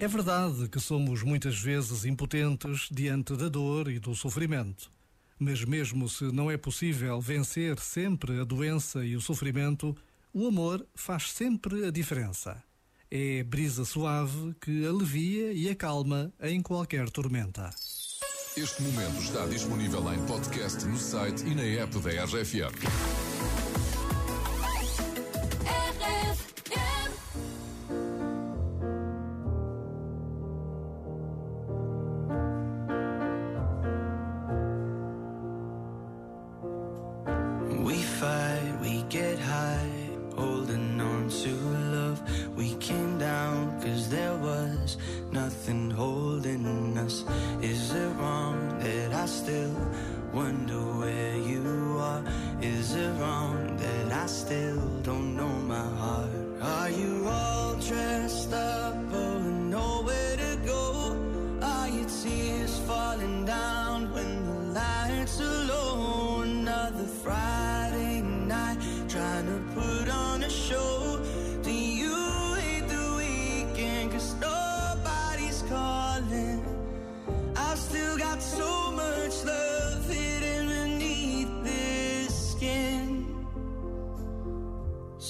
É verdade que somos muitas vezes impotentes diante da dor e do sofrimento. Mas, mesmo se não é possível vencer sempre a doença e o sofrimento, o amor faz sempre a diferença. É brisa suave que alivia e acalma em qualquer tormenta. Este momento está disponível em podcast no site e na app da RFM. Wonder where you are? Is it wrong that I still don't know my heart? Are you all dressed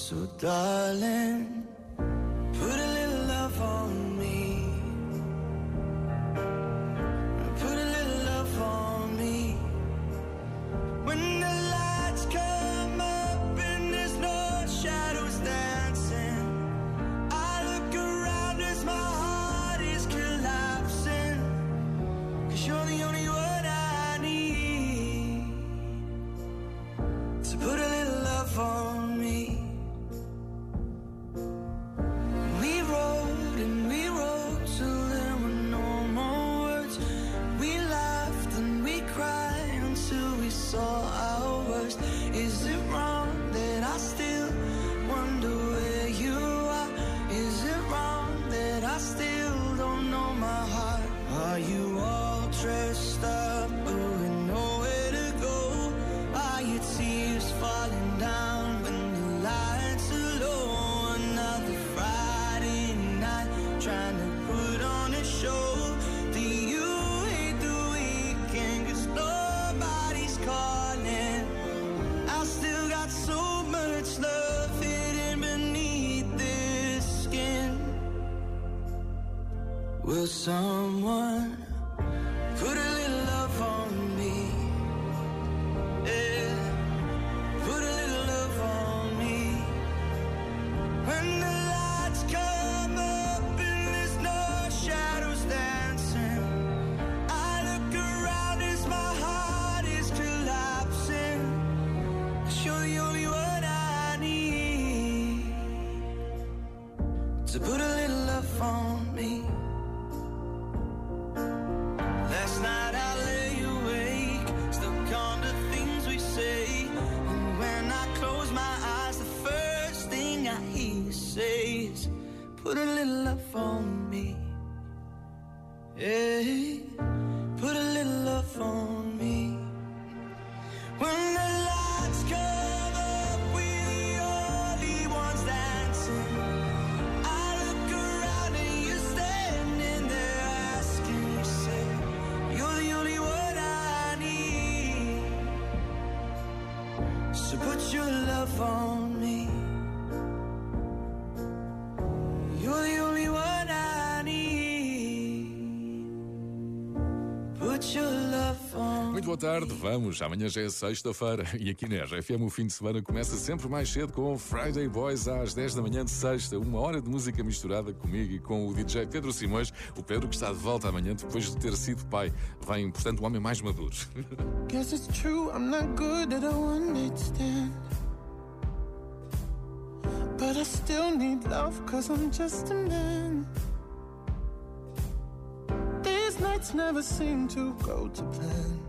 So, darling, put a little love on me. Put a little love on me. When the lights come up and there's no shadows dancing, I look around as my heart is Will someone put a little love on me? Yeah, put a little love on me. When the lights come up and there's no shadows dancing, I look around as my heart is collapsing. You're the only one I need to put a little love on me. Put a little love on me. Yeah, put a little love on me. When the lights come up, we're the only ones dancing. I look around and you're standing there asking yourself, You're the only one I need. So put your love on me. Muito boa tarde, vamos. Amanhã já é sexta-feira e aqui na RFM o fim de semana começa sempre mais cedo com o Friday Boys às 10 da manhã de sexta. Uma hora de música misturada comigo e com o DJ Pedro Simões. O Pedro que está de volta amanhã depois de ter sido pai. Vem, portanto, um homem mais maduro. Guess it's true, I'm not good at one night stand. But I still need love, cause I'm just a man. These nights never seem to go to plan.